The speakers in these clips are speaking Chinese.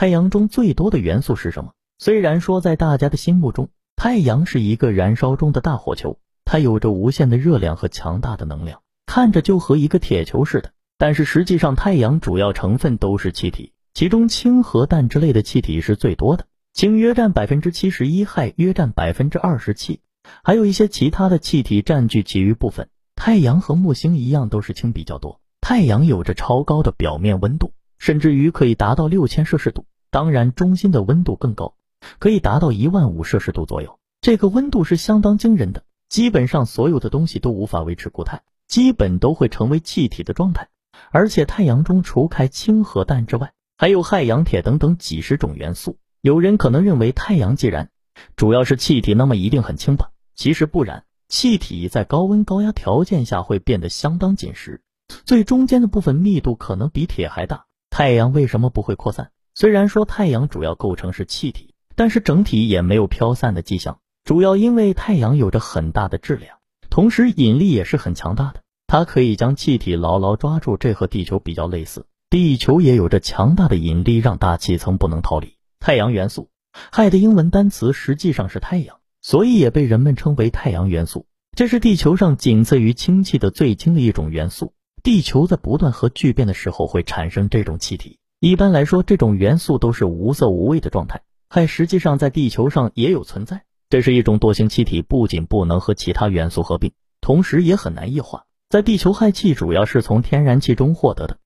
太阳中最多的元素是什么？虽然说在大家的心目中，太阳是一个燃烧中的大火球，它有着无限的热量和强大的能量，看着就和一个铁球似的。但是实际上，太阳主要成分都是气体，其中氢和氮之类的气体是最多的，氢约占百分之七十一，氦约占百分之二十七，还有一些其他的气体占据其余部分。太阳和木星一样，都是氢比较多。太阳有着超高的表面温度，甚至于可以达到六千摄氏度。当然，中心的温度更高，可以达到一万五摄氏度左右。这个温度是相当惊人的，基本上所有的东西都无法维持固态，基本都会成为气体的状态。而且，太阳中除开氢和氮之外，还有氦、氧、铁等等几十种元素。有人可能认为，太阳既然主要是气体，那么一定很轻吧？其实不然。气体在高温高压条件下会变得相当紧实，最中间的部分密度可能比铁还大。太阳为什么不会扩散？虽然说太阳主要构成是气体，但是整体也没有飘散的迹象。主要因为太阳有着很大的质量，同时引力也是很强大的，它可以将气体牢牢抓住。这和地球比较类似，地球也有着强大的引力，让大气层不能逃离。太阳元素，氦的英文单词实际上是太阳。所以也被人们称为太阳元素。这是地球上仅次于氢气的最轻的一种元素。地球在不断核聚变的时候会产生这种气体。一般来说，这种元素都是无色无味的状态。氦实际上在地球上也有存在，这是一种惰性气体，不仅不能和其他元素合并，同时也很难液化。在地球，氦气主要是从天然气中获得的，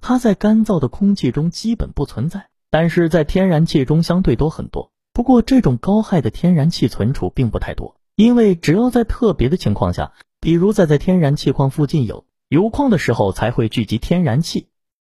它在干燥的空气中基本不存在，但是在天然气中相对多很多。不过，这种高氦的天然气存储并不太多，因为只要在特别的情况下，比如在在天然气矿附近有油矿的时候，才会聚集天然气。